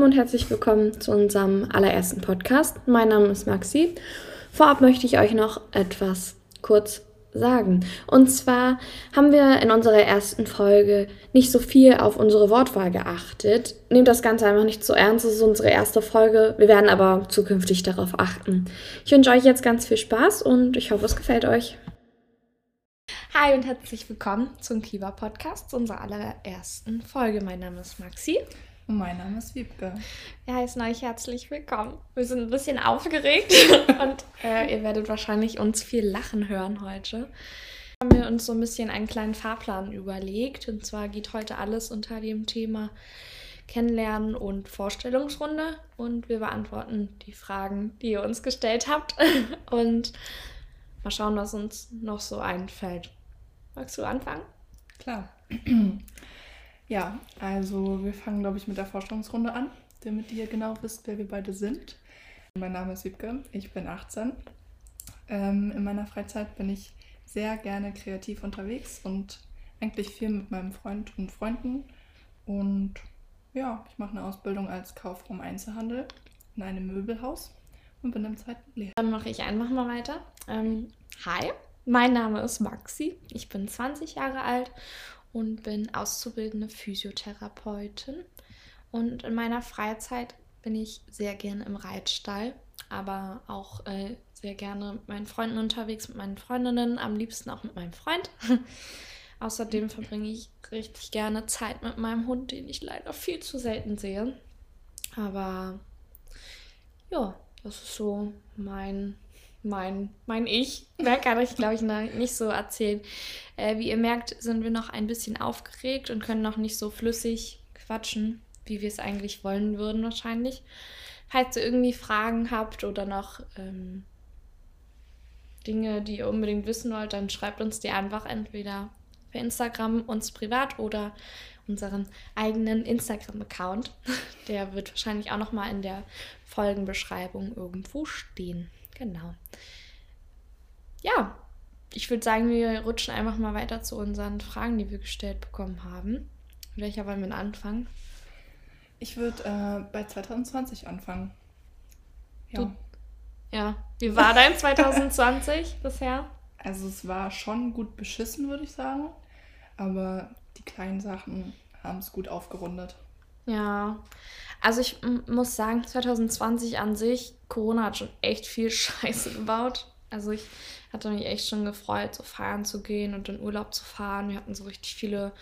lieben und herzlich willkommen zu unserem allerersten Podcast. Mein Name ist Maxi. Vorab möchte ich euch noch etwas kurz sagen. Und zwar haben wir in unserer ersten Folge nicht so viel auf unsere Wortwahl geachtet. Nehmt das Ganze einfach nicht so ernst, es ist unsere erste Folge. Wir werden aber zukünftig darauf achten. Ich wünsche euch jetzt ganz viel Spaß und ich hoffe, es gefällt euch. Hi und herzlich willkommen zum Kiva Podcast, unserer allerersten Folge. Mein Name ist Maxi. Und mein Name ist Wiebke. Wir heißen euch herzlich willkommen. Wir sind ein bisschen aufgeregt und äh, ihr werdet wahrscheinlich uns viel lachen hören heute. Haben wir uns so ein bisschen einen kleinen Fahrplan überlegt. Und zwar geht heute alles unter dem Thema Kennenlernen und Vorstellungsrunde. Und wir beantworten die Fragen, die ihr uns gestellt habt. Und mal schauen, was uns noch so einfällt. Magst du anfangen? Klar. Ja, also wir fangen, glaube ich, mit der Vorstellungsrunde an, damit ihr genau wisst, wer wir beide sind. Mein Name ist Wiebke, ich bin 18. Ähm, in meiner Freizeit bin ich sehr gerne kreativ unterwegs und eigentlich viel mit meinem Freund und Freunden. Und ja, ich mache eine Ausbildung als Kauffrau im Einzelhandel in einem Möbelhaus und bin im zweiten Lehrjahr. Dann mache ich einfach mal weiter. Ähm, hi, mein Name ist Maxi, ich bin 20 Jahre alt und bin auszubildende Physiotherapeutin. Und in meiner Freizeit bin ich sehr gerne im Reitstall, aber auch äh, sehr gerne mit meinen Freunden unterwegs, mit meinen Freundinnen, am liebsten auch mit meinem Freund. Außerdem verbringe ich richtig gerne Zeit mit meinem Hund, den ich leider viel zu selten sehe. Aber ja, das ist so mein mein, mein Ich. Mehr kann ich, glaube ich, nicht so erzählen. Äh, wie ihr merkt, sind wir noch ein bisschen aufgeregt und können noch nicht so flüssig quatschen, wie wir es eigentlich wollen würden, wahrscheinlich. Falls ihr irgendwie Fragen habt oder noch ähm, Dinge, die ihr unbedingt wissen wollt, dann schreibt uns die einfach entweder per Instagram uns privat oder unseren eigenen Instagram-Account. Der wird wahrscheinlich auch nochmal in der Folgenbeschreibung irgendwo stehen. Genau. Ja, ich würde sagen, wir rutschen einfach mal weiter zu unseren Fragen, die wir gestellt bekommen haben. Mit welcher wollen wir anfangen? Ich würde äh, bei 2020 anfangen. Ja. Du, ja. Wie war dein 2020 bisher? Also es war schon gut beschissen, würde ich sagen. Aber die kleinen Sachen haben es gut aufgerundet. Ja, also ich muss sagen, 2020 an sich, Corona hat schon echt viel Scheiße gebaut. Also ich hatte mich echt schon gefreut, so feiern zu gehen und in Urlaub zu fahren. Wir hatten so richtig viele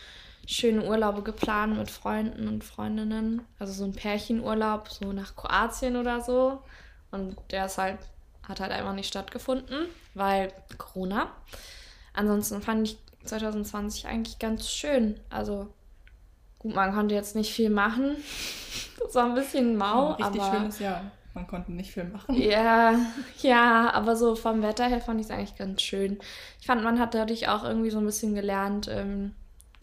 schöne Urlaube geplant mit Freunden und Freundinnen. Also so ein Pärchenurlaub, so nach Kroatien oder so. Und der ist halt, hat halt einfach nicht stattgefunden, weil Corona. Ansonsten fand ich 2020 eigentlich ganz schön. Also Gut, man konnte jetzt nicht viel machen. Das war ein bisschen mau. Ein richtig aber, schönes Jahr. Man konnte nicht viel machen. Ja, ja, aber so vom Wetter her fand ich es eigentlich ganz schön. Ich fand, man hat dadurch auch irgendwie so ein bisschen gelernt, ähm,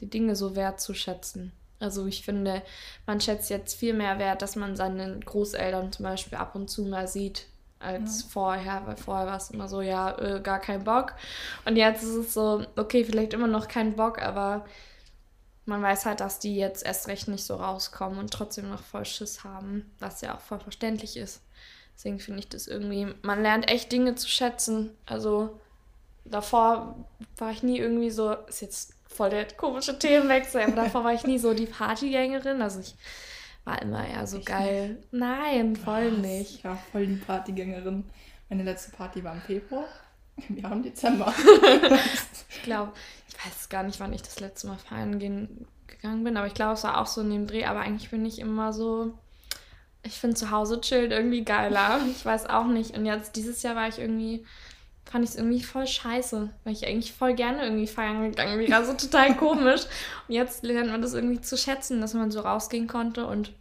die Dinge so wertzuschätzen. Also ich finde, man schätzt jetzt viel mehr wert, dass man seine Großeltern zum Beispiel ab und zu mal sieht, als ja. vorher, weil vorher war es immer so, ja, äh, gar kein Bock. Und jetzt ist es so, okay, vielleicht immer noch kein Bock, aber man weiß halt, dass die jetzt erst recht nicht so rauskommen und trotzdem noch voll Schiss haben, was ja auch voll verständlich ist. Deswegen finde ich das irgendwie, man lernt echt Dinge zu schätzen. Also davor war ich nie irgendwie so, ist jetzt voll der komische Themenwechsel, aber davor war ich nie so die Partygängerin. Also ich war immer eher so ich geil. Nicht. Nein, voll was? nicht. Ich war voll die Partygängerin. Meine letzte Party war im Februar. Wir haben Dezember. ich glaube, ich weiß gar nicht, wann ich das letzte Mal feiern gehen, gegangen bin, aber ich glaube, es war auch so in dem Dreh. Aber eigentlich bin ich immer so, ich finde zu Hause chillt irgendwie geiler. Ich weiß auch nicht. Und jetzt dieses Jahr war ich irgendwie, fand ich es irgendwie voll scheiße, weil ich eigentlich voll gerne irgendwie feiern gegangen wäre. Also total komisch. Und jetzt lernt man das irgendwie zu schätzen, dass man so rausgehen konnte und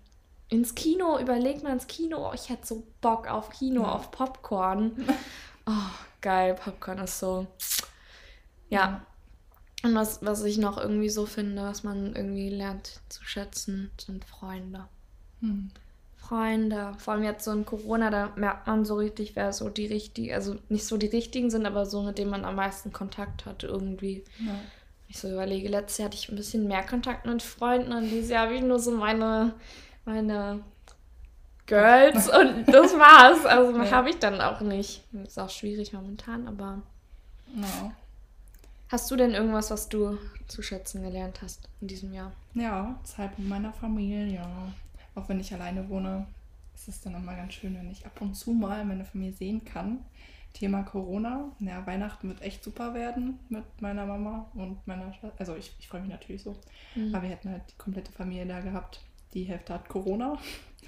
ins Kino, überlegt man ins Kino, oh, ich hätte so Bock auf Kino, ja. auf Popcorn. Oh, geil, Popcorn ist so. Ja, und was, was ich noch irgendwie so finde, was man irgendwie lernt zu schätzen, sind Freunde. Hm. Freunde. Vor allem jetzt so in Corona, da merkt man so richtig, wer so die richtigen, also nicht so die richtigen sind, aber so, mit denen man am meisten Kontakt hat irgendwie. Ja. Ich so überlege, letztes Jahr hatte ich ein bisschen mehr Kontakt mit Freunden und dieses Jahr habe ich nur so meine, meine Girls und das war's. Also ja. habe ich dann auch nicht. Ist auch schwierig momentan, aber. Ja. Hast du denn irgendwas, was du zu schätzen gelernt hast in diesem Jahr? Ja, Zeit mit meiner Familie. Auch wenn ich alleine wohne, ist es dann immer ganz schön, wenn ich ab und zu mal meine Familie sehen kann. Thema Corona. Ja, Weihnachten wird echt super werden mit meiner Mama und meiner Schwester. Also ich, ich freue mich natürlich so. Mhm. Aber wir hätten halt die komplette Familie da gehabt. Die Hälfte hat Corona.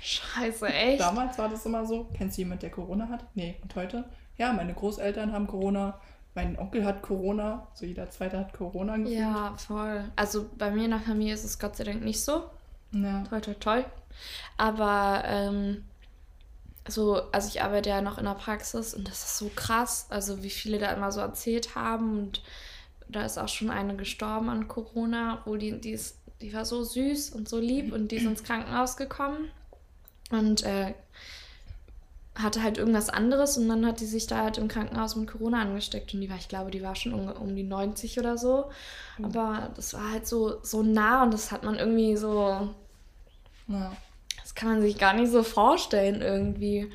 Scheiße, echt? Damals war das immer so. Kennst du jemanden, der Corona hat? Nee. Und heute? Ja, meine Großeltern haben Corona. Mein Onkel hat Corona. So jeder Zweite hat Corona gefühlt. Ja, voll. Also bei mir in der Familie ist es Gott sei Dank nicht so. Ja. Toi, toi, toi. Aber ähm, so, also ich arbeite ja noch in der Praxis und das ist so krass, also wie viele da immer so erzählt haben und da ist auch schon eine gestorben an Corona, wo die, die ist, die war so süß und so lieb und die ist ins Krankenhaus gekommen und äh, hatte halt irgendwas anderes und dann hat die sich da halt im Krankenhaus mit Corona angesteckt und die war, ich glaube, die war schon um, um die 90 oder so, mhm. aber das war halt so, so nah und das hat man irgendwie so, ja kann man sich gar nicht so vorstellen irgendwie.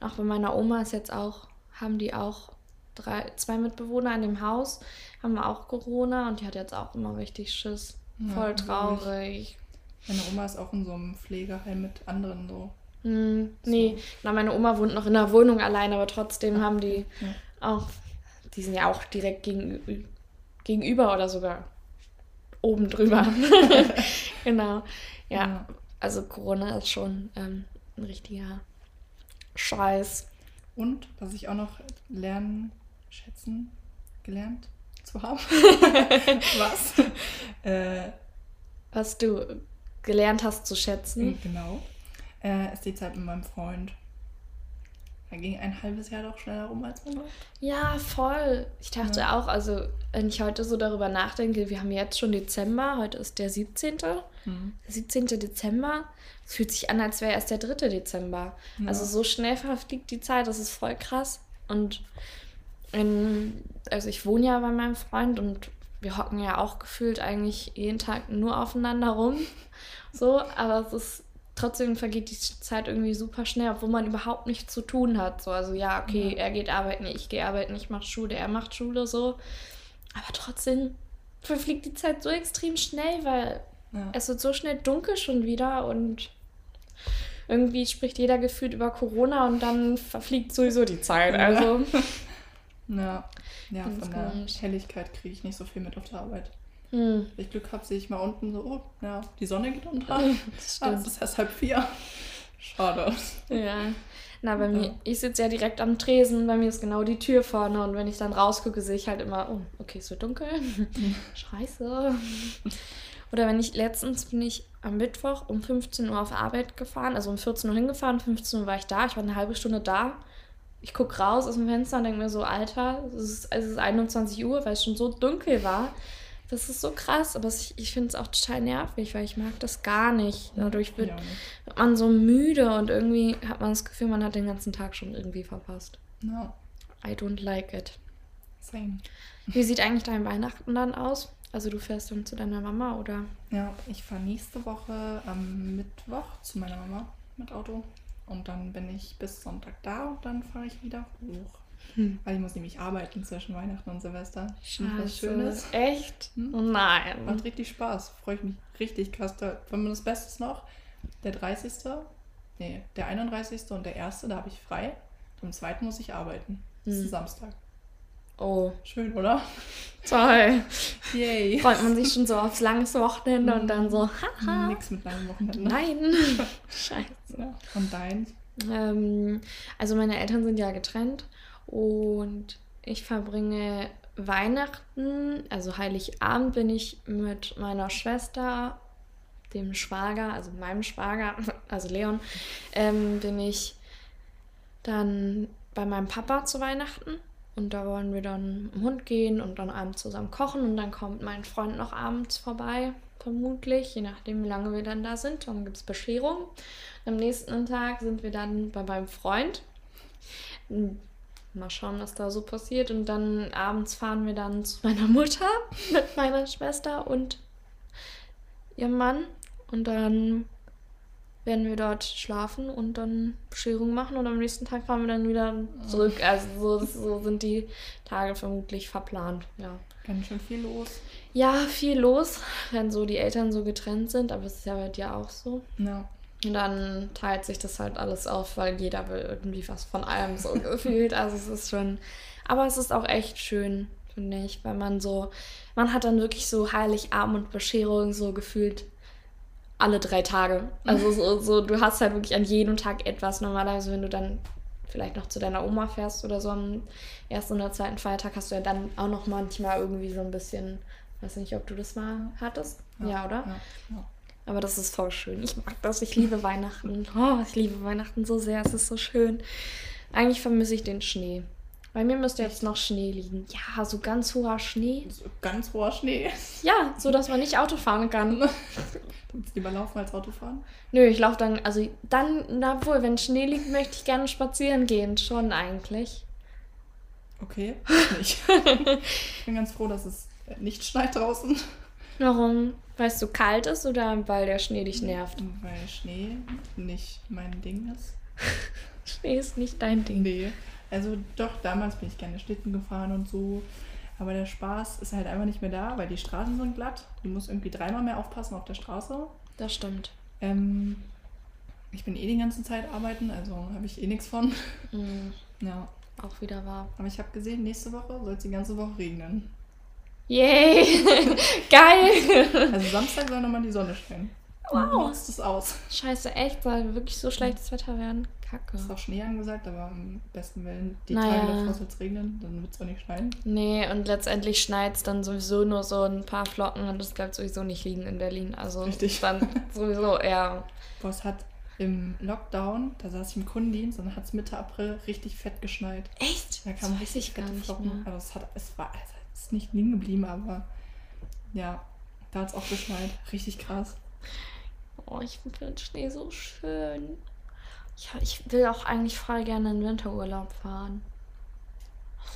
Auch bei meiner Oma ist jetzt auch, haben die auch drei, zwei Mitbewohner in dem Haus, haben auch Corona und die hat jetzt auch immer richtig Schiss. Voll traurig. Meine Oma ist auch in so einem Pflegeheim mit anderen so. So. Nee, na, meine Oma wohnt noch in der Wohnung allein, aber trotzdem haben die ja. auch, die sind ja auch direkt gegenüber, gegenüber oder sogar oben drüber. genau. Ja, ja, also Corona ist schon ähm, ein richtiger Scheiß. Und was ich auch noch lernen, schätzen, gelernt zu haben. was? Äh, was du gelernt hast zu schätzen. Genau. Äh, ist die Zeit mit meinem Freund. Da ging ein halbes Jahr doch schneller rum als man glaubt. Ja, voll. Ich dachte ja. auch, also wenn ich heute so darüber nachdenke, wir haben jetzt schon Dezember, heute ist der 17. Mhm. Der 17. Dezember. Es fühlt sich an, als wäre erst der 3. Dezember. Ja. Also so schnell verfliegt die Zeit, das ist voll krass. Und in, also ich wohne ja bei meinem Freund und wir hocken ja auch gefühlt eigentlich jeden Tag nur aufeinander rum. So, aber es ist trotzdem vergeht die Zeit irgendwie super schnell, obwohl man überhaupt nichts zu tun hat. So, also ja, okay, ja. er geht arbeiten, ich gehe arbeiten, ich mache Schule, er macht Schule so. Aber trotzdem verfliegt die Zeit so extrem schnell, weil ja. es wird so schnell dunkel schon wieder und irgendwie spricht jeder gefühlt über Corona und dann verfliegt sowieso die Zeit. Also. Ja, ja von der Helligkeit kriege ich nicht so viel mit auf der Arbeit. Hm. Wenn ich Glück habe, sehe ich mal unten so, oh, ja, die Sonne geht unter. Das ah, es ist erst halb vier. Schade. Ja. Na, bei ja. mir, ich sitze ja direkt am Tresen, bei mir ist genau die Tür vorne und wenn ich dann rausgucke, sehe ich halt immer, oh, okay, es wird dunkel. Scheiße. Oder wenn ich, letztens bin ich am Mittwoch um 15 Uhr auf Arbeit gefahren, also um 14 Uhr hingefahren, 15 Uhr war ich da, ich war eine halbe Stunde da. Ich gucke raus aus dem Fenster und denke mir so, Alter, es ist, es ist 21 Uhr, weil es schon so dunkel war. Das ist so krass, aber ich, ich finde es auch total nervig, weil ich mag das gar nicht. Dadurch wird, wird, man so müde und irgendwie hat man das Gefühl, man hat den ganzen Tag schon irgendwie verpasst. No. I don't like it. Same. Wie sieht eigentlich dein Weihnachten dann aus? Also du fährst dann zu deiner Mama oder? Ja, ich fahre nächste Woche am Mittwoch zu meiner Mama mit Auto. Und dann bin ich bis Sonntag da und dann fahre ich wieder hoch. Hm. Weil ich muss nämlich arbeiten zwischen Weihnachten und Silvester. Scheiße. Was Schönes. Echt? Hm? Nein. Macht richtig Spaß. Freue ich mich richtig krass. Da, wenn man das Beste ist noch, der 30. Nee, der 31. und der 1. da habe ich frei. Am 2. muss ich arbeiten. Das hm. ist Samstag. Oh. Schön, oder? Toll. Yay. Freut man sich schon so aufs langes Wochenende und dann so, haha. Nix mit langem Wochenende. Nein. Scheiße. Ja. Und dein? Ähm, also meine Eltern sind ja getrennt und ich verbringe Weihnachten, also Heiligabend bin ich mit meiner Schwester, dem Schwager, also meinem Schwager, also Leon, ähm, bin ich dann bei meinem Papa zu Weihnachten. Und da wollen wir dann im Hund gehen und dann abends zusammen kochen. Und dann kommt mein Freund noch abends vorbei, vermutlich, je nachdem, wie lange wir dann da sind. Dann gibt es Bescherung. Am nächsten Tag sind wir dann bei meinem Freund. Mal schauen, was da so passiert. Und dann abends fahren wir dann zu meiner Mutter mit meiner Schwester und ihrem Mann. Und dann werden wir dort schlafen und dann Bescherung machen und am nächsten Tag fahren wir dann wieder zurück. Also so, so sind die Tage vermutlich verplant, ja. Ganz schön viel los. Ja, viel los, wenn so die Eltern so getrennt sind, aber es ist ja bei dir auch so. Ja. Und dann teilt sich das halt alles auf, weil jeder will irgendwie was von allem so gefühlt. Also es ist schon, aber es ist auch echt schön, finde ich, weil man so, man hat dann wirklich so Heiligabend und Bescherung so gefühlt alle drei Tage. Also so, so, du hast halt wirklich an jedem Tag etwas. Normalerweise, wenn du dann vielleicht noch zu deiner Oma fährst oder so am ersten oder zweiten Feiertag, hast du ja dann auch noch manchmal irgendwie so ein bisschen, weiß nicht, ob du das mal hattest. Ja, ja oder? Ja, ja. Aber das ist voll schön. Ich mag das. Ich liebe Weihnachten. Oh, ich liebe Weihnachten so sehr. Es ist so schön. Eigentlich vermisse ich den Schnee. Bei mir müsste jetzt noch Schnee liegen. Ja, so ganz hoher Schnee. So ganz hoher Schnee. Ja, so dass man nicht Auto fahren kann. Du willst lieber laufen als Auto fahren? Nö, ich laufe dann, also dann, na wohl, wenn Schnee liegt, möchte ich gerne spazieren gehen. Schon eigentlich. Okay, ich bin ganz froh, dass es nicht schneit draußen. Warum? Weil es so kalt ist oder weil der Schnee dich nervt? Weil Schnee nicht mein Ding ist. Schnee ist nicht dein Ding. Nee. Also doch, damals bin ich gerne Schlitten gefahren und so. Aber der Spaß ist halt einfach nicht mehr da, weil die Straßen sind glatt. Du musst irgendwie dreimal mehr aufpassen auf der Straße. Das stimmt. Ähm, ich bin eh die ganze Zeit arbeiten, also habe ich eh nichts von. Mhm. Ja. Auch wieder wahr. Aber ich habe gesehen, nächste Woche soll es die ganze Woche regnen. Yay! Geil! Also Samstag soll nochmal die Sonne scheinen. Wow. Nutzt es aus. Scheiße, echt? Soll wirklich so schlechtes Wetter werden? Kacke. Es ist auch Schnee angesagt, aber am besten Willen die Naja. Tage davor soll es regnen, dann wird es auch nicht schneien. Nee, und letztendlich schneit es dann sowieso nur so ein paar Flocken und das bleibt sowieso nicht liegen in Berlin. Also Richtig. dann sowieso eher. Boah, es hat im Lockdown, da saß ich im Kundendienst und hat es Mitte April richtig fett geschneit. Echt? Da Das kamen weiß richtig ich gar nicht Flocken. mehr. Also es hat, es war, also es ist nicht liegen geblieben, aber ja, da hat es auch geschneit. Richtig krass. Oh, ich finde den Schnee so schön. Ich, ich will auch eigentlich voll gerne in Winterurlaub fahren.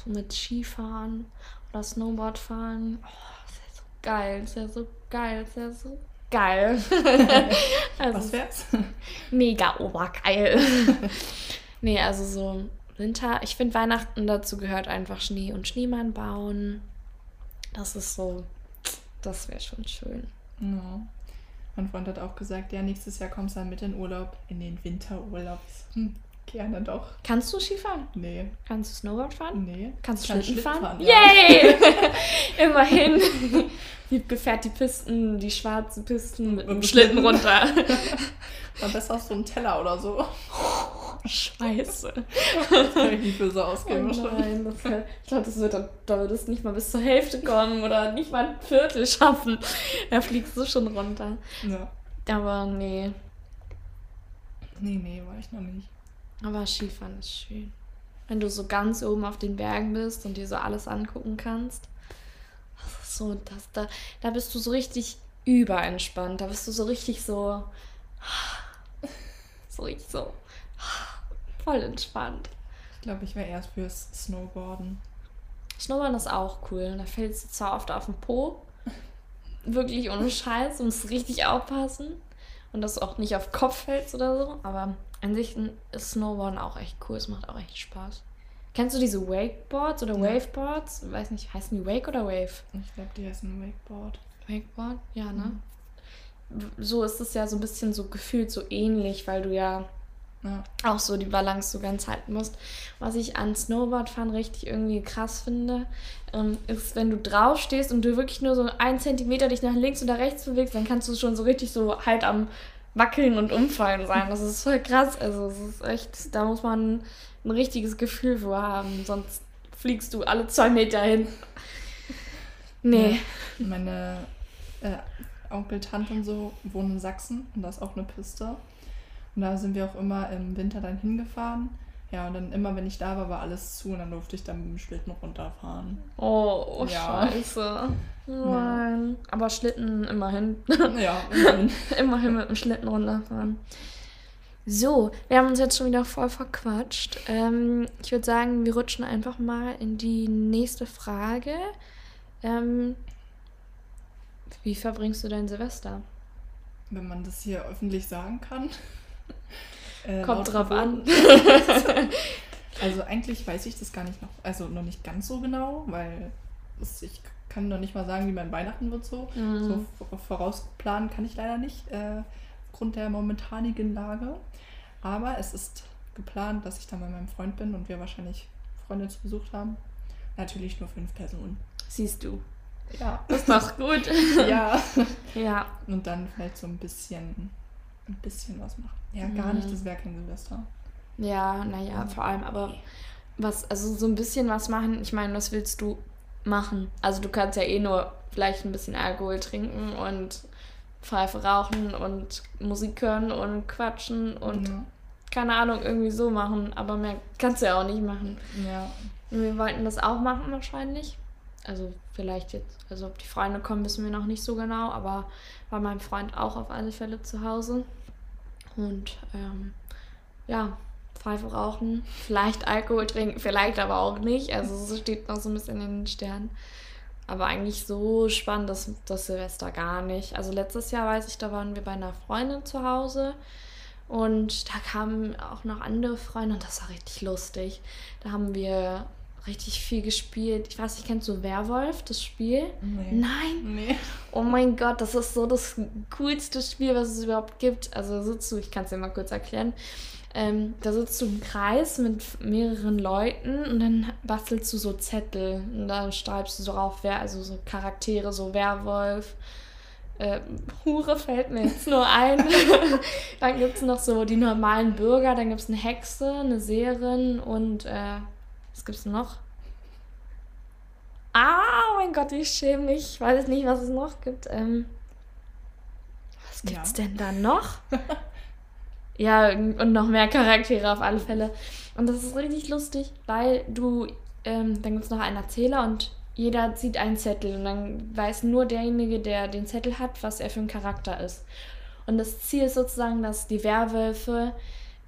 So mit Skifahren oder Snowboard fahren. Oh, das wäre so geil. Das wäre so geil. Das wäre so geil. also, Was wär's? mega obergeil. nee, also so Winter. Ich finde Weihnachten dazu gehört einfach Schnee und Schneemann bauen. Das ist so, das wäre schon schön. Ja. Mein Freund hat auch gesagt, ja, nächstes Jahr kommst du dann mit in Urlaub, in den Winterurlaub. Hm, gerne doch. Kannst du Skifahren? Nee, Kannst du Snowboard fahren? nee. Kannst du Kann Schlitten fahren? ja. Yay! Immerhin. Wiebke fährt die Pisten, die schwarzen Pisten mit dem Mit dem Schlitten Schlitten. runter. War besser auf so einem Teller oder so. Scheiße. Das kann ich nicht böse Oh ausgeben. bestimmt. nein, das wär, ich glaube, das wird dann, da wird es nicht mal bis zur Hälfte kommen oder nicht mal ein Viertel schaffen. Da fliegst du schon runter. Ja. Aber nee. Nee, nee, war ich noch nicht. Aber Skifahren ist schön. Wenn du so ganz oben auf den Bergen bist und dir so alles angucken kannst. Das ist so, das, da, da bist du so richtig überentspannt. Da bist du so richtig so. So richtig so. Voll entspannt. Ich glaube, ich wäre erst fürs Snowboarden. Snowboarden ist auch cool. Da fällst du zwar oft auf den Po. Wirklich ohne Scheiß. Du musst richtig aufpassen. Und dass du auch nicht auf Kopf fällst oder so. Aber an sich ist Snowboarden auch echt cool. Es macht auch echt Spaß. Kennst du diese Wakeboards oder. Waveboards? Weiß nicht, heißen die Wake oder Wave? Ich glaube, die heißen Wakeboard. Wakeboard? Ja, ne? Mhm. So ist es ja so ein bisschen so gefühlt so ähnlich, weil du ja Ja. auch so die Balance so ganz halten musst. Was ich an Snowboardfahren richtig irgendwie krass finde, ähm, ist, wenn du drauf stehst und du wirklich nur so ein Zentimeter dich nach links oder rechts bewegst, dann kannst du schon so richtig so halt am Wackeln und Umfallen sein. Das ist voll krass. Also es ist echt, da muss man ein richtiges Gefühl für haben, sonst fliegst du alle zwei Meter hin. Nee. Meine äh, Onkel, Tante und so wohnen in Sachsen und da ist auch eine Piste. Und da sind wir auch immer im Winter dann hingefahren. Ja, und dann immer, wenn ich da war, war alles zu und dann durfte ich dann mit dem Schlitten runterfahren. Oh, Ja. scheiße. Nein. Aber Schlitten immerhin. ja, immerhin. Immerhin mit dem Schlitten runterfahren. So, wir haben uns jetzt schon wieder voll verquatscht. Ähm, ich würde sagen, wir rutschen einfach mal in die nächste Frage. Ähm, wie verbringst du dein Silvester? wenn man das hier öffentlich sagen kann. Äh, Kommt drauf an. also eigentlich weiß ich das gar nicht noch, also noch nicht ganz so genau, weil es, ich kann noch nicht mal sagen, wie mein Weihnachten wird so. Mhm. So vorausplanen kann ich leider nicht, äh, aufgrund der momentanigen Lage. Aber es ist geplant, dass ich dann bei meinem Freund bin und wir wahrscheinlich Freunde zu Besuch haben. Natürlich nur fünf Personen. Siehst du. Ja. Das doch gut. ja. Ja. Und dann vielleicht so ein bisschen, ein bisschen was machen. Ja, gar mhm. nicht, das wäre kein Silvester. Ja, naja, vor allem, aber was, also so ein bisschen was machen, ich meine, was willst du machen? Also du kannst ja eh nur vielleicht ein bisschen Alkohol trinken und Pfeife rauchen und Musik hören und quatschen und ja. keine Ahnung, irgendwie so machen, aber mehr kannst du ja auch nicht machen. Ja. Und wir wollten das auch machen wahrscheinlich. Also vielleicht jetzt, also ob die Freunde kommen, wissen wir noch nicht so genau, aber war mein Freund auch auf alle Fälle zu Hause. Und ähm, ja, Pfeife rauchen, vielleicht Alkohol trinken, vielleicht aber auch nicht. Also es steht noch so ein bisschen in den Sternen. Aber eigentlich so spannend ist das Silvester gar nicht. Also letztes Jahr weiß ich, da waren wir bei einer Freundin zu Hause. Und da kamen auch noch andere Freunde und das war richtig lustig. Da haben wir richtig viel gespielt. Ich weiß nicht, kennst du Werwolf, das Spiel? Nee. Nein? Nee. Oh mein Gott, das ist so das coolste Spiel, was es überhaupt gibt. Also sitzt du, ich kann es dir mal kurz erklären. Ähm, da sitzt du im Kreis mit mehreren Leuten und dann bastelst du so Zettel und da schreibst du so drauf, wer, also so Charaktere, so Werwolf, äh, Hure fällt mir jetzt nur ein. dann gibt es noch so die normalen Bürger, dann gibt es eine Hexe, eine Seherin und äh, was gibt's noch? Ah, oh mein Gott, wie schäme ich. Ich weiß nicht, was es noch gibt. Ähm, was gibt's ja. denn da noch? ja, und noch mehr Charaktere auf alle Fälle. Und das ist richtig lustig, weil du, ähm, dann gibt es noch einen Erzähler und jeder zieht einen Zettel und dann weiß nur derjenige, der den Zettel hat, was er für ein Charakter ist. Und das Ziel ist sozusagen, dass die Werwölfe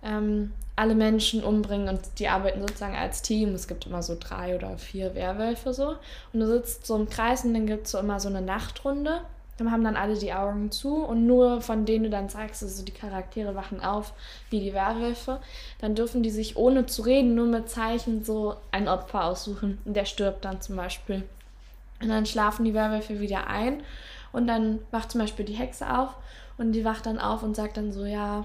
ähm, alle Menschen umbringen und die arbeiten sozusagen als Team. Es gibt immer so drei oder vier Werwölfe so. Und du sitzt so im Kreis und dann gibt es so immer so eine Nachtrunde. Dann haben dann alle die Augen zu und nur von denen du dann sagst, also die Charaktere wachen auf wie die Werwölfe, dann dürfen die sich ohne zu reden, nur mit Zeichen so ein Opfer aussuchen. Und der stirbt dann zum Beispiel. Und dann schlafen die Werwölfe wieder ein und dann wacht zum Beispiel die Hexe auf und die wacht dann auf und sagt dann so, ja,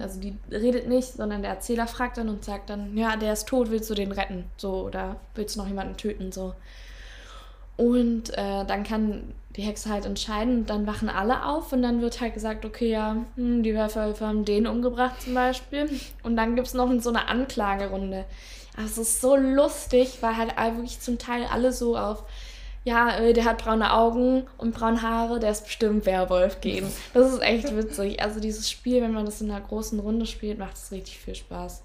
also die redet nicht, sondern der Erzähler fragt dann und sagt dann, ja, der ist tot, willst du den retten? So, oder willst du noch jemanden töten? So. Und äh, dann kann die Hexe halt entscheiden und dann wachen alle auf und dann wird halt gesagt, okay, ja, hm, die Werwölfe haben den umgebracht zum Beispiel. Und dann gibt es noch so eine Anklagerunde. Also es ist so lustig, weil halt wirklich zum Teil alle so auf ja, äh, der hat braune Augen und braune Haare, der ist bestimmt Werwolf geben. Das ist echt witzig. Also dieses Spiel, wenn man das in einer großen Runde spielt, macht es richtig viel Spaß.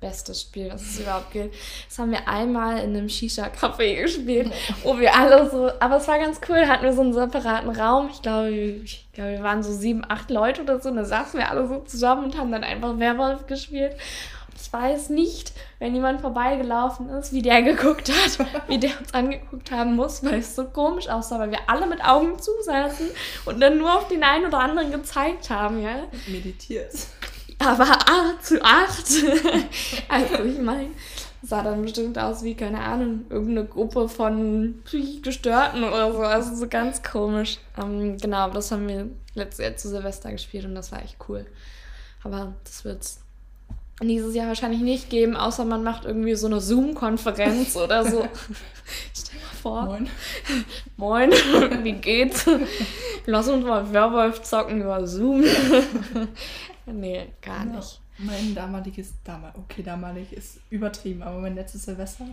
Bestes Spiel, was es überhaupt gibt. Das haben wir einmal in einem Shisha-Café gespielt, wo wir alle so, aber es war ganz cool, hatten wir so einen separaten Raum. Ich glaube, ich glaube, wir waren so sieben, acht Leute oder so, und da saßen wir alle so zusammen und haben dann einfach Werwolf gespielt. Ich weiß nicht, wenn jemand vorbeigelaufen ist, wie der geguckt hat, wie der uns angeguckt haben muss, weil es so komisch aussah, weil wir alle mit Augen zusaßen und dann nur auf den einen oder anderen gezeigt haben, ja. Meditiert. Aber 8 zu 8. also ich meine, sah dann bestimmt aus wie, keine Ahnung, irgendeine Gruppe von psychisch Gestörten oder so. Also so ganz komisch. Ähm, genau, das haben wir letztes Jahr zu Silvester gespielt und das war echt cool. Aber das wird's dieses Jahr wahrscheinlich nicht geben, außer man macht irgendwie so eine Zoom-Konferenz oder so. Stell dir mal vor. Moin. Moin, wie geht's? Lass uns mal Werwolf zocken über Zoom. nee, gar ja, nicht. Mein damaliges, damal, okay, damalig ist übertrieben, aber mein letztes Silvester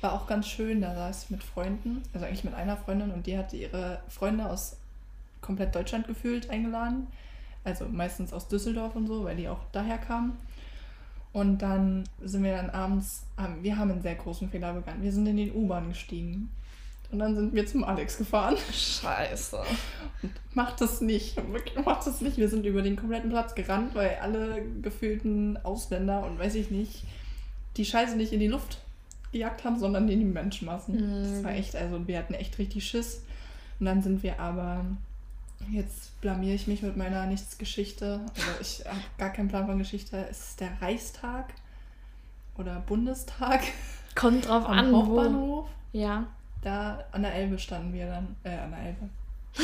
war auch ganz schön. Da saß ich mit Freunden, also eigentlich mit einer Freundin und die hatte ihre Freunde aus komplett Deutschland gefühlt eingeladen. Also meistens aus Düsseldorf und so, weil die auch daher kamen. Und dann sind wir dann abends, wir haben einen sehr großen Fehler begangen. Wir sind in den U-Bahn gestiegen. Und dann sind wir zum Alex gefahren. Scheiße. Und macht das nicht. Wirklich, macht das nicht. Wir sind über den kompletten Platz gerannt, weil alle gefühlten Ausländer und weiß ich nicht, die Scheiße nicht in die Luft gejagt haben, sondern in die Menschenmassen. Mhm. Das war echt, also wir hatten echt richtig Schiss. Und dann sind wir aber Jetzt blamier ich mich mit meiner Nichtsgeschichte. Also ich habe gar keinen Plan von Geschichte. Ist es der Reichstag oder Bundestag Kommt drauf am an, wo. Hauptbahnhof? Ja. Da an der Elbe standen wir dann. Äh, an der Elbe.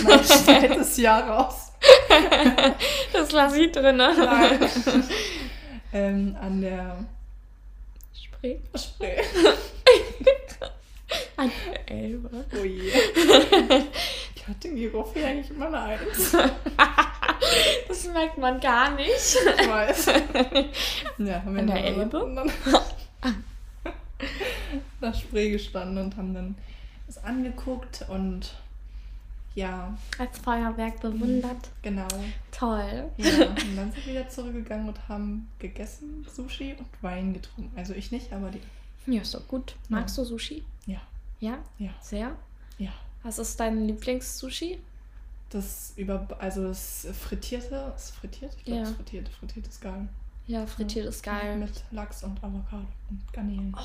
Nein, schneid das Jahr raus. Das lasse ich drin, ne? Nein. ähm, an der Spree. Spree. An der Elbe. Oh je. Ich hatte Geografie eigentlich immer eine Eins. Das merkt man gar nicht. Ich weiß. Ja, haben wir An der Elbe? dann- der Spree gestanden und haben dann das angeguckt und ja, Als Feuerwerk bewundert. genau. Toll. Ja, und dann sind wir wieder zurückgegangen und haben gegessen, Sushi und Wein getrunken. Also ich nicht, aber die. Ja, ist doch gut. Magst du Sushi? Ja, Ja? ja, Sehr? ja. Was ist dein Lieblings-Sushi? Das über, also das Frittierte, ist frittiert? Ich glaube, Ja. das Frittierte, frittiert ist geil. Ja, frittiert ist geil. Mit Lachs und Avocado und Garnelen. Oh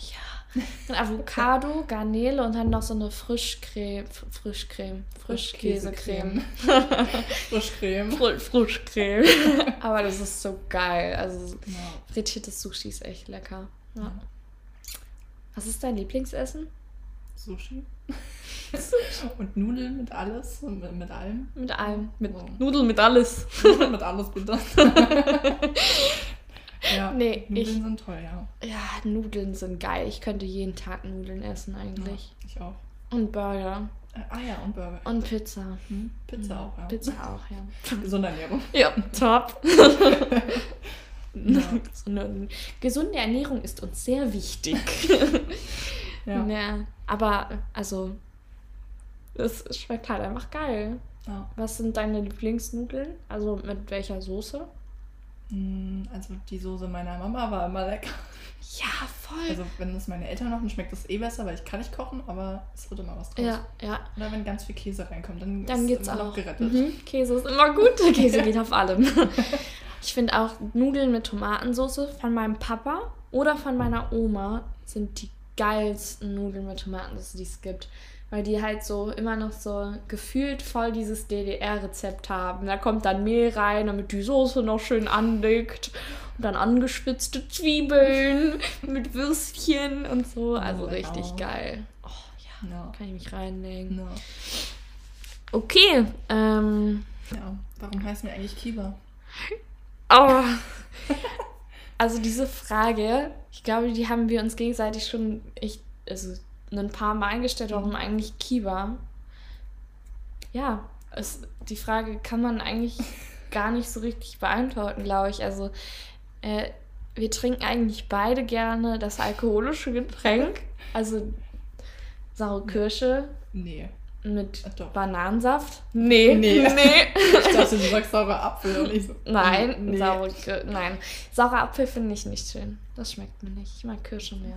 ja. Und Avocado, Garnele und dann noch so eine Frischcreme. Frischcreme. Frischkäsecreme. Frischcreme. Fr Frischcreme. Aber das ist so geil. Also Genau. frittiertes Sushi ist echt lecker. Ja. Ja. Was ist dein Lieblingsessen? Sushi. und Nudeln mit alles, mit, mit allem. Mit allem. Mit Oh. Nudeln mit alles. Nudeln mit alles bitte. ja, Nee, Nudeln ich- sind toll, ja. Ja, Nudeln sind geil. Ich könnte jeden Tag Nudeln essen ja. eigentlich. Ich auch. Und Burger. Äh, ah ja, und Burger. Und Pizza. Hm? Pizza auch, ja. Pizza auch, ja. Gesunde Ernährung. Ja, top. Ja. So eine gesunde Ernährung ist uns sehr wichtig. Ja. Ja, aber also, es schmeckt halt einfach geil. ja. Was sind deine Lieblingsnudeln? Also mit welcher Soße? Mm, Also die Soße meiner Mama war immer lecker. Ja, voll. Also wenn es meine Eltern machen, schmeckt das eh besser, weil ich kann nicht kochen, aber es wird immer was draus. ja, ja. Oder wenn ganz viel Käse reinkommt, dann, Dann ist geht's immer auch. noch gerettet. Mhm. Käse ist immer gut. Käse geht auf allem. Ich finde auch Nudeln mit Tomatensauce von meinem Papa oder von meiner Oma sind die geilsten Nudeln mit Tomatensauce, die es gibt. Weil die halt so immer noch so gefühlt voll dieses DDR-Rezept haben. Da kommt dann Mehl rein, damit die Soße noch schön andickt. Und dann angespitzte Zwiebeln mit Würstchen und so. Also lecker. richtig geil. Oh ja, Ja. kann ich mich reinlegen. Okay, ähm, ja. Warum heißen wir eigentlich Kiba? Oh. Also diese Frage, ich glaube, die haben wir uns gegenseitig schon echt, also ein paar Mal gestellt, warum eigentlich Kiba? Ja, es, die Frage kann man eigentlich gar nicht so richtig beantworten, glaube ich. Also äh, wir trinken eigentlich beide gerne das alkoholische Getränk, also saure Kirsche Nee. mit Ach. Bananensaft. Nee, Nee. nee. Ich dachte, du sagst saurer Apfel und ich so. Nein, nee. saure, nein. Saurer Apfel finde ich nicht schön. Das schmeckt mir nicht. Ich mag Kirsche mehr.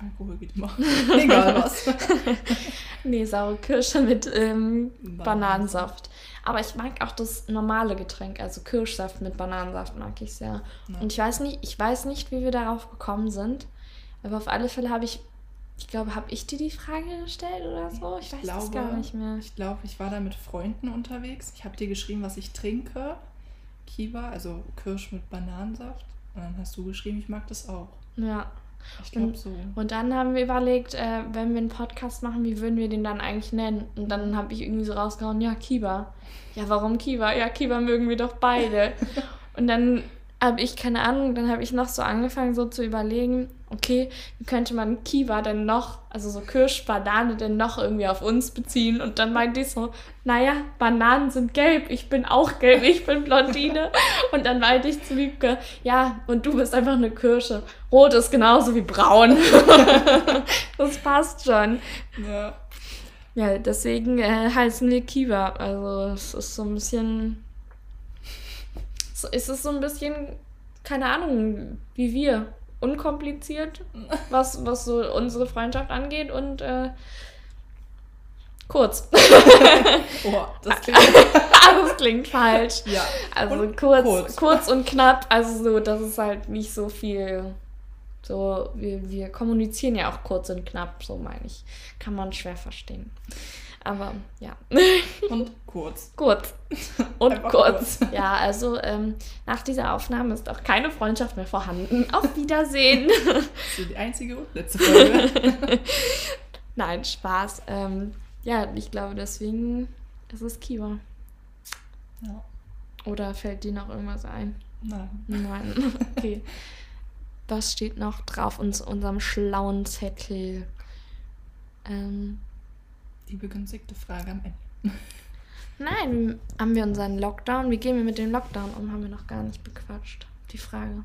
Alkohol geht immer. Egal was. Nee, saure Kirsche mit ähm, Bananensaft. Bananensaft. Aber ich mag auch das normale Getränk, also Kirschsaft mit Bananensaft mag ich sehr. Ja. Und ich weiß nicht, ich weiß nicht, wie wir darauf gekommen sind. Aber auf alle Fälle habe ich, ich glaube, habe ich dir die Frage gestellt oder so? Ich, weiß das gar nicht mehr. Ich glaube, ich war da mit Freunden unterwegs. Ich habe dir geschrieben, was ich trinke. Kiba, also Kirsch mit Bananensaft. Und dann hast du geschrieben, ich mag das auch. Ja. Ich glaube Und- so. Und dann haben wir überlegt, äh, wenn wir einen Podcast machen, wie würden wir den dann eigentlich nennen? Und dann habe ich irgendwie so rausgehauen, ja, Kiba. Ja, warum Kiba? Ja, Kiba mögen wir doch beide. Und dann habe ich, keine Ahnung, dann habe ich noch so angefangen, so zu überlegen, okay, wie könnte man Kiba denn noch, also so Kirsch, Banane denn noch irgendwie auf uns beziehen? Und dann meinte ich so, naja, Bananen sind gelb, ich bin auch gelb, ich bin Blondine. Und dann meinte ich zu Wiebke, ja, und du bist einfach eine Kirsche. Rot ist genauso wie braun. das passt schon. Ja. Ja, deswegen äh, heißen wir Kiva. Also es ist so ein bisschen. So, es ist so ein bisschen, keine Ahnung, wie wir. Unkompliziert, was, was so unsere Freundschaft angeht und äh, kurz. Oh, das klingt. das klingt falsch. ja. Also Und kurz, kurz. kurz. und knapp, also so, das ist halt nicht so viel. So, wir, wir kommunizieren ja auch kurz und knapp, so meine ich. Kann man schwer verstehen. Aber ja. Und kurz. Kurz. Und Einfach kurz. Ja, also ähm, nach dieser Aufnahme ist auch keine Freundschaft mehr vorhanden. Auf Wiedersehen. Das ist die einzige und letzte Folge. Nein, Spaß. Ähm, ja, ich glaube, deswegen ist es Kiwa. ja. Oder fällt dir noch irgendwas ein? Nein. Nein. Okay. Was steht noch drauf uns unserem schlauen Zettel? Ähm, Die begünstigte Frage am Ende. nein, haben wir unseren Lockdown? Wie gehen wir mit dem Lockdown um? Haben wir noch gar nicht bequatscht. Die Frage.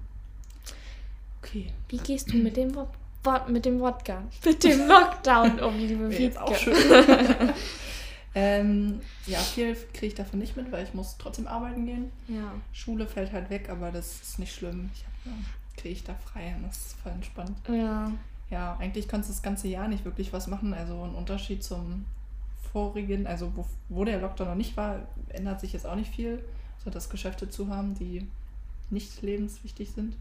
Okay. Wie gehst du mit dem Wort, Wort mit dem Wodka, mit dem Lockdown um, liebe jetzt auch Wiebke? schön. ähm, ja, viel kriege ich davon nicht mit, weil ich muss trotzdem arbeiten gehen. Ja. Schule fällt halt weg, aber das ist nicht schlimm. Ich ja, kriege ich da frei und das ist voll entspannt. Ja. Ja, eigentlich kannst du das ganze Jahr nicht wirklich was machen. Also ein Unterschied zum vorigen, also wo, wo der Lockdown noch nicht war, ändert sich jetzt auch nicht viel. So dass Geschäfte zu haben, die nicht lebenswichtig sind.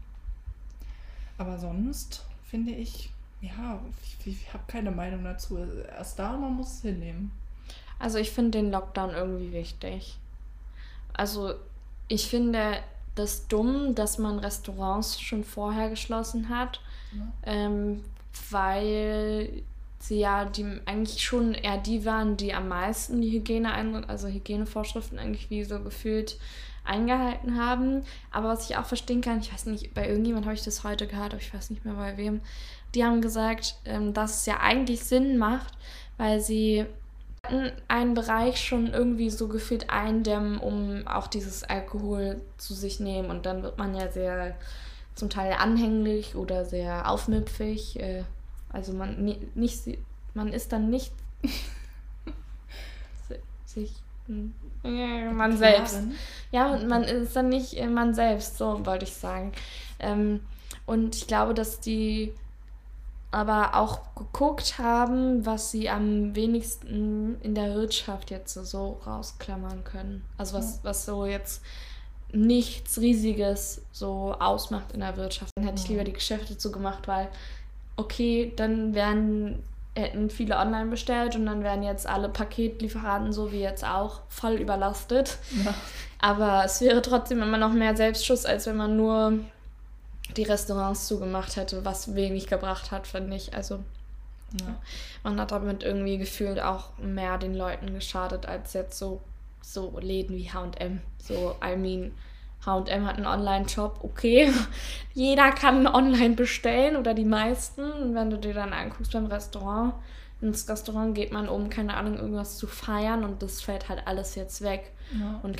Aber sonst finde ich, ja, ich, ich habe keine Meinung dazu. Erst da, man muss es hinnehmen. Also ich finde den Lockdown irgendwie wichtig. Also ich finde das dumm, dass man Restaurants schon vorher geschlossen hat, Ne? ähm, weil sie ja die eigentlich schon eher die waren, die am meisten die Hygiene, also Hygienevorschriften eigentlich wie so gefühlt eingehalten haben. Aber was ich auch verstehen kann, ich weiß nicht, bei irgendjemand habe ich das heute gehört, aber ich weiß nicht mehr bei wem, die haben gesagt, ähm, dass es ja eigentlich Sinn macht, weil sie einen Bereich schon irgendwie so gefühlt eindämmen, um auch dieses Alkohol zu sich nehmen. Und dann wird man ja sehr zum Teil anhänglich oder sehr aufmüpfig. Äh, also man ni- nicht, man ist dann nicht si- sich äh, man selbst. Klaren. Ja, und man ist dann nicht äh, man selbst, so wollte ich sagen. Ähm, und ich glaube, dass die aber auch geguckt haben, was sie am wenigsten in der Wirtschaft jetzt so rausklammern können. Also was, was so jetzt nichts Riesiges so ausmacht in der Wirtschaft. Dann hätte ich lieber die Geschäfte zugemacht, weil okay, dann werden hätten viele online bestellt und dann wären jetzt alle Paketlieferanten so wie jetzt auch voll überlastet. Ja. Aber es wäre trotzdem immer noch mehr Selbstschutz, als wenn man nur die Restaurants zugemacht hätte, was wenig gebracht hat, finde ich. Also Ja. man hat damit irgendwie gefühlt auch mehr den Leuten geschadet, als jetzt so, so Läden wie HM. So, I mean, HM hat einen Online-Shop, okay. Jeder kann online bestellen oder die meisten. Und wenn du dir dann anguckst beim Restaurant, ins Restaurant geht man, um, keine Ahnung, irgendwas zu feiern und das fällt halt alles jetzt weg. Ja. Und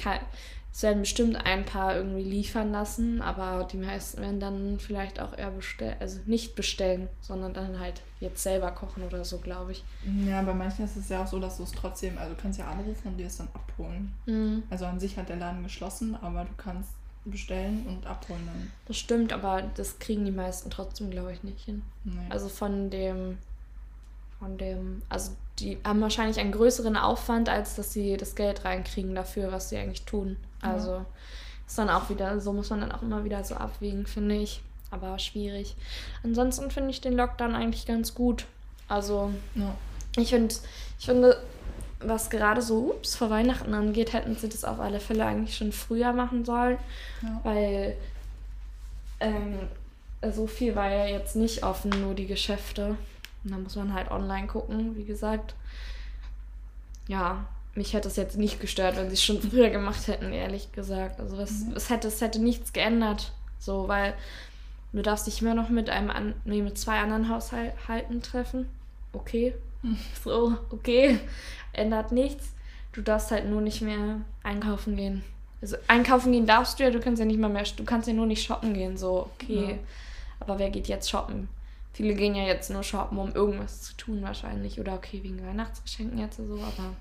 es werden bestimmt ein paar irgendwie liefern lassen, aber die meisten werden dann vielleicht auch eher bestellen, also nicht bestellen, sondern dann halt jetzt selber kochen oder so, glaube ich. ja, bei manchen ist es ja auch so, dass du es trotzdem, also du kannst ja anrufen und dir es dann abholen. Mhm. Also an sich hat der Laden geschlossen, aber du kannst bestellen und abholen dann. Das stimmt, aber das kriegen die meisten trotzdem, glaube ich, nicht hin. Nee. Also von dem, von dem, also die haben wahrscheinlich einen größeren Aufwand, als dass sie das Geld reinkriegen dafür, was sie eigentlich tun. Ja. Also ist dann auch wieder, so muss man dann auch immer wieder so abwägen, finde ich. Aber schwierig. Ansonsten finde ich den Lockdown eigentlich ganz gut. Also ja. ich finde, ich finde, was gerade so ups, vor Weihnachten angeht, hätten sie das auf alle Fälle eigentlich schon früher machen sollen Ja. weil ähm, so viel war ja jetzt nicht offen, nur die Geschäfte. Und da muss man halt online gucken, wie gesagt. Ja, mich hätte es jetzt nicht gestört, wenn sie es schon früher gemacht hätten, ehrlich gesagt. Also es, Mhm. es, hätte, es hätte nichts geändert. So, weil du darfst dich immer noch mit einem an, nee, mit zwei anderen Haushalten treffen. Okay. Mhm. So, okay. Ändert nichts. Du darfst halt nur nicht mehr einkaufen gehen. Also einkaufen gehen darfst du ja, du kannst ja nicht mal mehr, du kannst ja nur nicht shoppen gehen, so, okay. Ja. Aber wer geht jetzt shoppen? Viele gehen ja jetzt nur shoppen, um irgendwas zu tun wahrscheinlich. Oder okay, wegen Weihnachtsgeschenken jetzt so, aber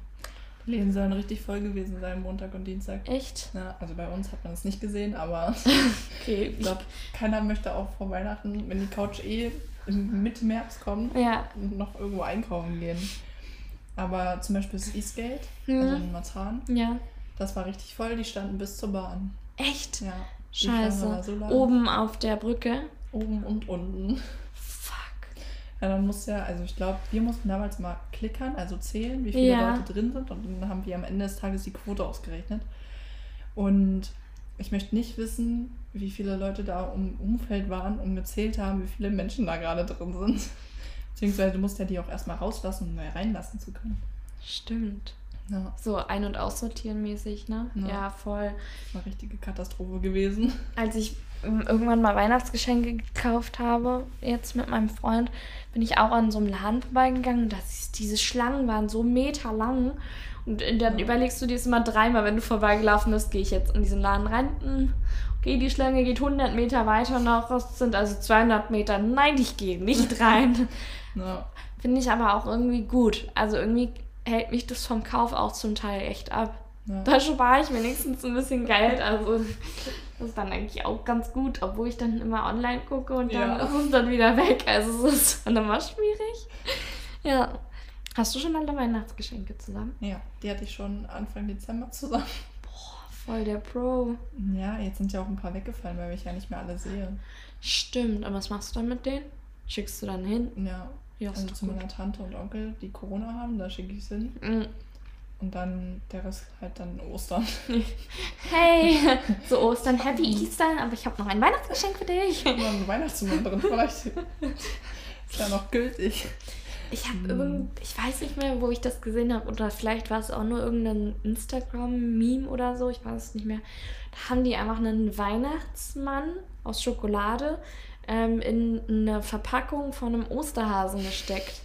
Läden sollen richtig voll gewesen sein, Montag und Dienstag. echt? Ja, also bei uns hat man es nicht gesehen, aber Okay. ich glaube, keiner möchte auch vor Weihnachten, wenn die Couch eh im Mitte März kommt, Ja. noch irgendwo einkaufen gehen. Aber zum Beispiel das Eastgate, Mhm. also in Marzahn, Ja. das war richtig voll, die standen bis zur Bahn. Echt? Ja. Scheiße. so. Oben auf der Brücke. Oben und unten. Ja, dann muss ja, also ich glaube, wir mussten damals mal klickern, also zählen, wie viele Ja. Leute drin sind und dann haben wir am Ende des Tages die Quote ausgerechnet. Und ich möchte nicht wissen, wie viele Leute da im Umfeld waren und gezählt haben, wie viele Menschen da gerade drin sind. Beziehungsweise du musst ja die auch erstmal rauslassen, um neu reinlassen zu können. Stimmt. Ja, So ein- und aussortieren mäßig, ne? Ja. Ja, voll. das war eine richtige Katastrophe gewesen. Als ich irgendwann mal Weihnachtsgeschenke gekauft habe, jetzt mit meinem Freund, bin ich auch an so einem Laden vorbeigegangen. Das diese Schlangen waren so meterlang. Und dann Ja. überlegst du dir es immer dreimal, wenn du vorbeigelaufen bist, gehe ich jetzt in diesen Laden rein. Hm, Okay, die Schlange geht 100 Meter weiter noch. Das sind also 200 Meter. Nein, ich gehe nicht rein. Ja, Finde ich aber auch irgendwie gut. Also irgendwie hält mich das vom Kauf auch zum Teil echt ab. Ja. Da spare ich wenigstens ein bisschen Geld. Also das ist dann eigentlich auch ganz gut, obwohl ich dann immer online gucke und dann Ja. ist es dann wieder weg. Also es ist dann immer schwierig. Ja. Hast du schon alle Weihnachtsgeschenke zusammen? ja, die hatte ich schon Anfang Dezember zusammen. Voll der Pro. Ja, jetzt sind ja auch ein paar weggefallen, weil ich ja nicht mehr alle sehe. Stimmt. Und was machst du dann mit denen? Schickst du dann hin? Ja, Ja, also zu gut. meiner Tante und Onkel, die Corona haben, da schicke ich es hin. Mm. Und dann der Rest halt dann Ostern. Hey, zu Ostern Happy Easter, aber ich habe noch ein Weihnachtsgeschenk für dich. Und dann ein Weihnachtsmann drin vielleicht. Ist ja noch gültig. Ich habe Hm. irgend, ich weiß nicht mehr, wo ich das gesehen habe. Oder vielleicht war es auch nur irgendein Instagram-Meme oder so. Ich weiß es nicht mehr. Da haben die einfach einen Weihnachtsmann aus Schokolade ähm, in eine Verpackung von einem Osterhasen gesteckt.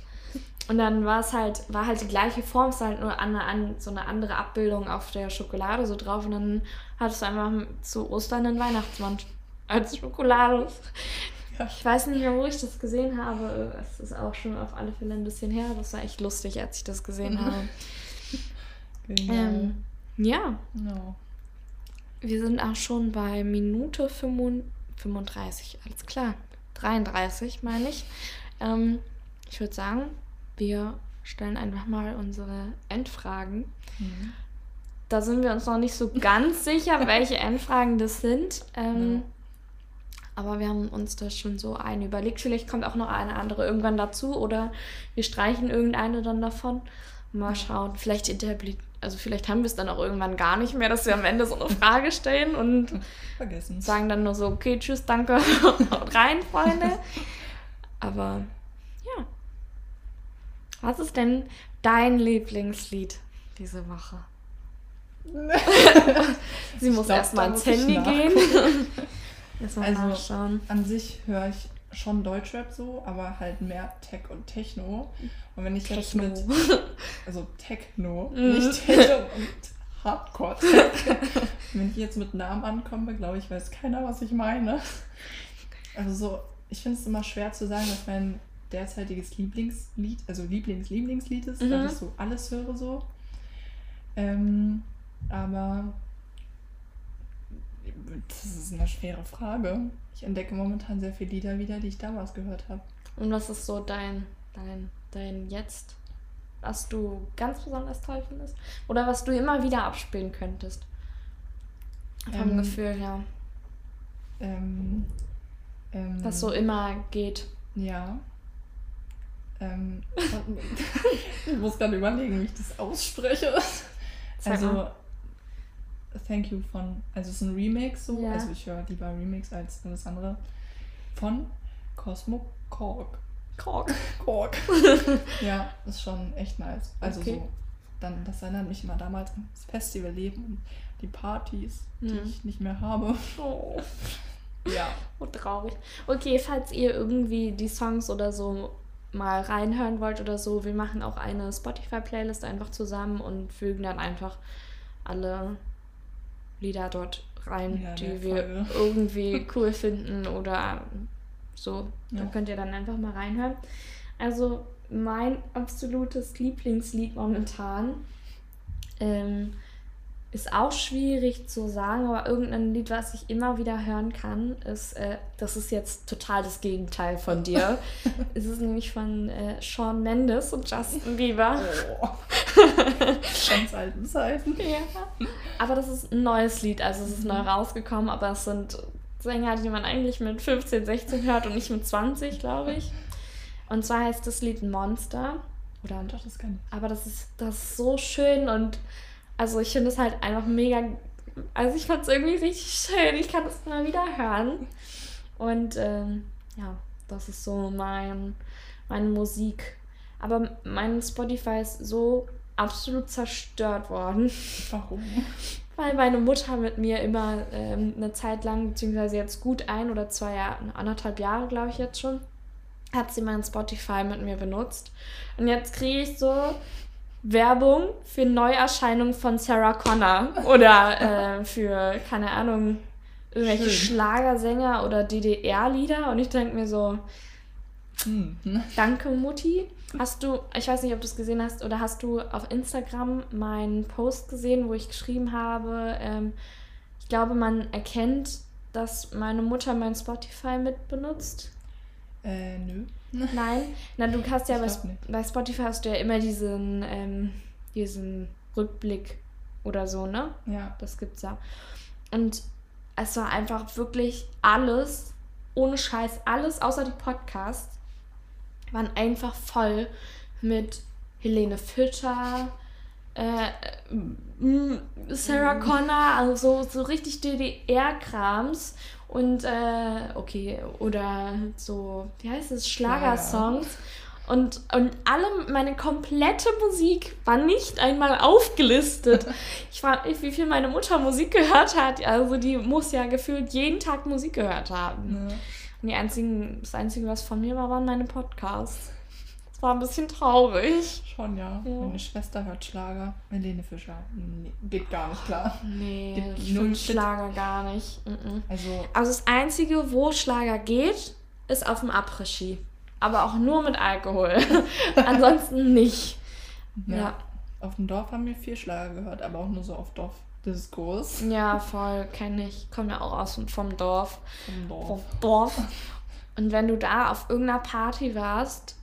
Und dann war es halt, war halt die gleiche Form, es war halt nur an, an, so eine andere Abbildung auf der Schokolade so drauf. Und dann hattest du einfach zu Ostern einen Weihnachtsmann als Schokolade. Ja. Ich weiß nicht mehr, wo ich das gesehen habe. Es ist auch schon auf alle Fälle ein bisschen her. Das war echt lustig, als ich das gesehen Mhm. habe. Genau. Ähm, ja, ja. wir sind auch schon bei Minute 35, 35 alles klar. 33 meine ich. Ähm, ich würde sagen, wir stellen einfach mal unsere Endfragen. Mhm. Da sind wir uns noch nicht so ganz sicher, welche Endfragen das sind. Ähm, Aber wir haben uns da schon so eine überlegt. Vielleicht kommt auch noch eine andere irgendwann dazu oder wir streichen irgendeine dann davon. Mal schauen. Vielleicht etabliert, also vielleicht haben wir es dann auch irgendwann gar nicht mehr, dass wir am Ende so eine Frage stellen und Vergessen. sagen dann nur so, okay, tschüss, danke, haut rein, Freunde. Aber ja. Was ist denn dein Lieblingslied diese Woche? Sie muss erstmal ins Handy gehen. erstmal Also, nachschauen. An sich höre ich schon Deutschrap so, aber halt mehr Tech und Techno. Und wenn ich jetzt Techno. mit, also Techno, Mhm. nicht Techno und Hardcore Tech. wenn ich jetzt mit Namen ankomme, glaube ich, weiß keiner, was ich meine. Also so, ich finde es immer schwer zu sagen, was mein derzeitiges Lieblingslied, also Lieblings-Lieblingslied ist, weil Mhm. ich so alles höre so. Ähm, aber das ist eine schwere Frage. Ich entdecke momentan sehr viele Lieder wieder, die ich damals gehört habe. Und was ist so dein, dein, dein Jetzt, was du ganz besonders toll findest? Oder was du immer wieder abspielen könntest? Vom Ähm, Gefühl her. Ähm, ähm, Was so immer geht. Ja. Ähm, ich muss gerade überlegen, wie ich das ausspreche. Also. Thank You von, also es ist ein Remix so, Ja. also ich höre lieber Remix als alles andere, von Cosmo Korg. Kork. Korg. ja, ist schon echt nice. Also Okay. so, dann, das erinnert mich immer damals an das Festivalleben und die Partys, die Mhm. ich nicht mehr habe. Oh, Ja. oh, traurig. Okay, falls ihr irgendwie die Songs oder so mal reinhören wollt oder so, wir machen auch eine Spotify-Playlist einfach zusammen und fügen dann einfach alle Lieder dort rein, Ja, die wir Folge. irgendwie cool finden oder so. Da Ja. könnt ihr dann einfach mal reinhören. Also mein absolutes Lieblingslied momentan ähm, ist auch schwierig zu sagen, aber irgendein Lied, was ich immer wieder hören kann, ist, äh, das ist jetzt total das Gegenteil von dir. es ist nämlich von äh, Shawn Mendes und Justin Bieber. Oh. Ganz alten Zeiten. Ja. Aber das ist ein neues Lied, also es ist neu rausgekommen, aber es sind Sänger, die man eigentlich mit 15, 16 hört und nicht mit 20, glaube ich. Und zwar heißt das Lied Monster. Oder, Doch, das kann ich. aber das ist, das ist so schön und also ich finde es halt einfach mega. Also ich fand es irgendwie richtig schön. Ich kann es immer wieder hören. Und ähm, ja, das ist so mein, meine Musik. Aber mein Spotify ist so absolut zerstört worden, Warum? weil meine Mutter mit mir immer ähm, eine Zeit lang, beziehungsweise jetzt gut ein oder zwei Jahre, anderthalb Jahre glaube ich jetzt schon, hat sie mein Spotify mit mir benutzt. Und jetzt kriege ich so Werbung für Neuerscheinungen von Sarah Connor oder äh, für, keine Ahnung, irgendwelche Schön. Schlagersänger oder DDR-Lieder. Und ich denke mir so, Hm. danke Mutti. Hast du, ich weiß nicht, ob du es gesehen hast, oder hast du auf Instagram meinen Post gesehen, wo ich geschrieben habe, ähm, ich glaube, man erkennt, dass meine Mutter mein Spotify mitbenutzt. Äh, nö. Nein, na du hast ja bei, bei Spotify hast du ja immer diesen, ähm, diesen Rückblick oder so, ne? Ja. Das gibt's ja. Und es war einfach wirklich alles, ohne Scheiß, alles außer die Podcasts, waren einfach voll mit Helene Fischer, äh, Sarah Mhm. Connor, also so, richtig DDR-Krams und äh, okay, oder so, wie heißt es, Schlagersongs. Und, und alle, meine komplette Musik war nicht einmal aufgelistet. Ich frage mich, wie viel meine Mutter Musik gehört hat. Also die muss ja gefühlt jeden Tag Musik gehört haben. Ne. Und die einzigen, das Einzige, was von mir war, waren meine Podcasts. Das war ein bisschen traurig. Schon, ja. Ja. Meine Schwester hört Schlager. Helene Fischer. Nee, geht gar nicht klar. Nee, ich null finde Shit. Schlager gar nicht. Mhm. Also, Also das Einzige, wo Schlager geht, ist auf dem Après-Ski. Aber auch nur mit Alkohol. Ansonsten nicht. ja. Ja. Auf dem Dorf haben wir viel Schlager gehört, aber auch nur so auf Dorfdiskos. Ja, voll, kenne ich. Komme ja auch aus vom Dorf. Vom Dorf. Vom Dorf. Und wenn du da auf irgendeiner Party warst,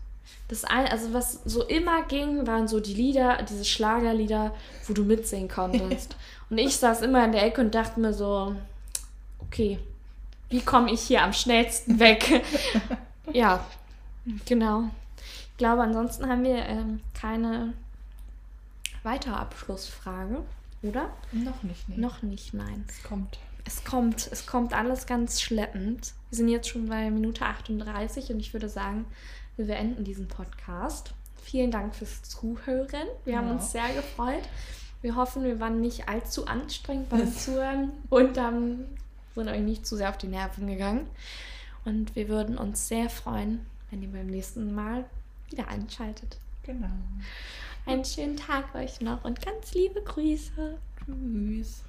das ein, also was so immer ging, waren so die Lieder, diese Schlagerlieder, wo du mitsingen konntest. und ich saß immer in der Ecke und dachte mir so, okay, wie komme ich hier am schnellsten weg? ja, genau. Ich glaube, ansonsten haben wir ähm, keine weitere Abschlussfrage, oder? Noch nicht, nee. Noch nicht, nein. Es kommt. Es kommt, es kommt alles ganz schleppend. Wir sind jetzt schon bei Minute 38 und ich würde sagen, wir beenden diesen Podcast. Vielen Dank fürs Zuhören. Wir haben Ja. uns sehr gefreut. Wir hoffen, wir waren nicht allzu anstrengend beim Zuhören und ähm, sind euch nicht zu sehr auf die Nerven gegangen. Und wir würden uns sehr freuen, wenn ihr beim nächsten Mal wieder einschaltet. Genau. Einen schönen Tag euch noch und ganz liebe Grüße. Tschüss.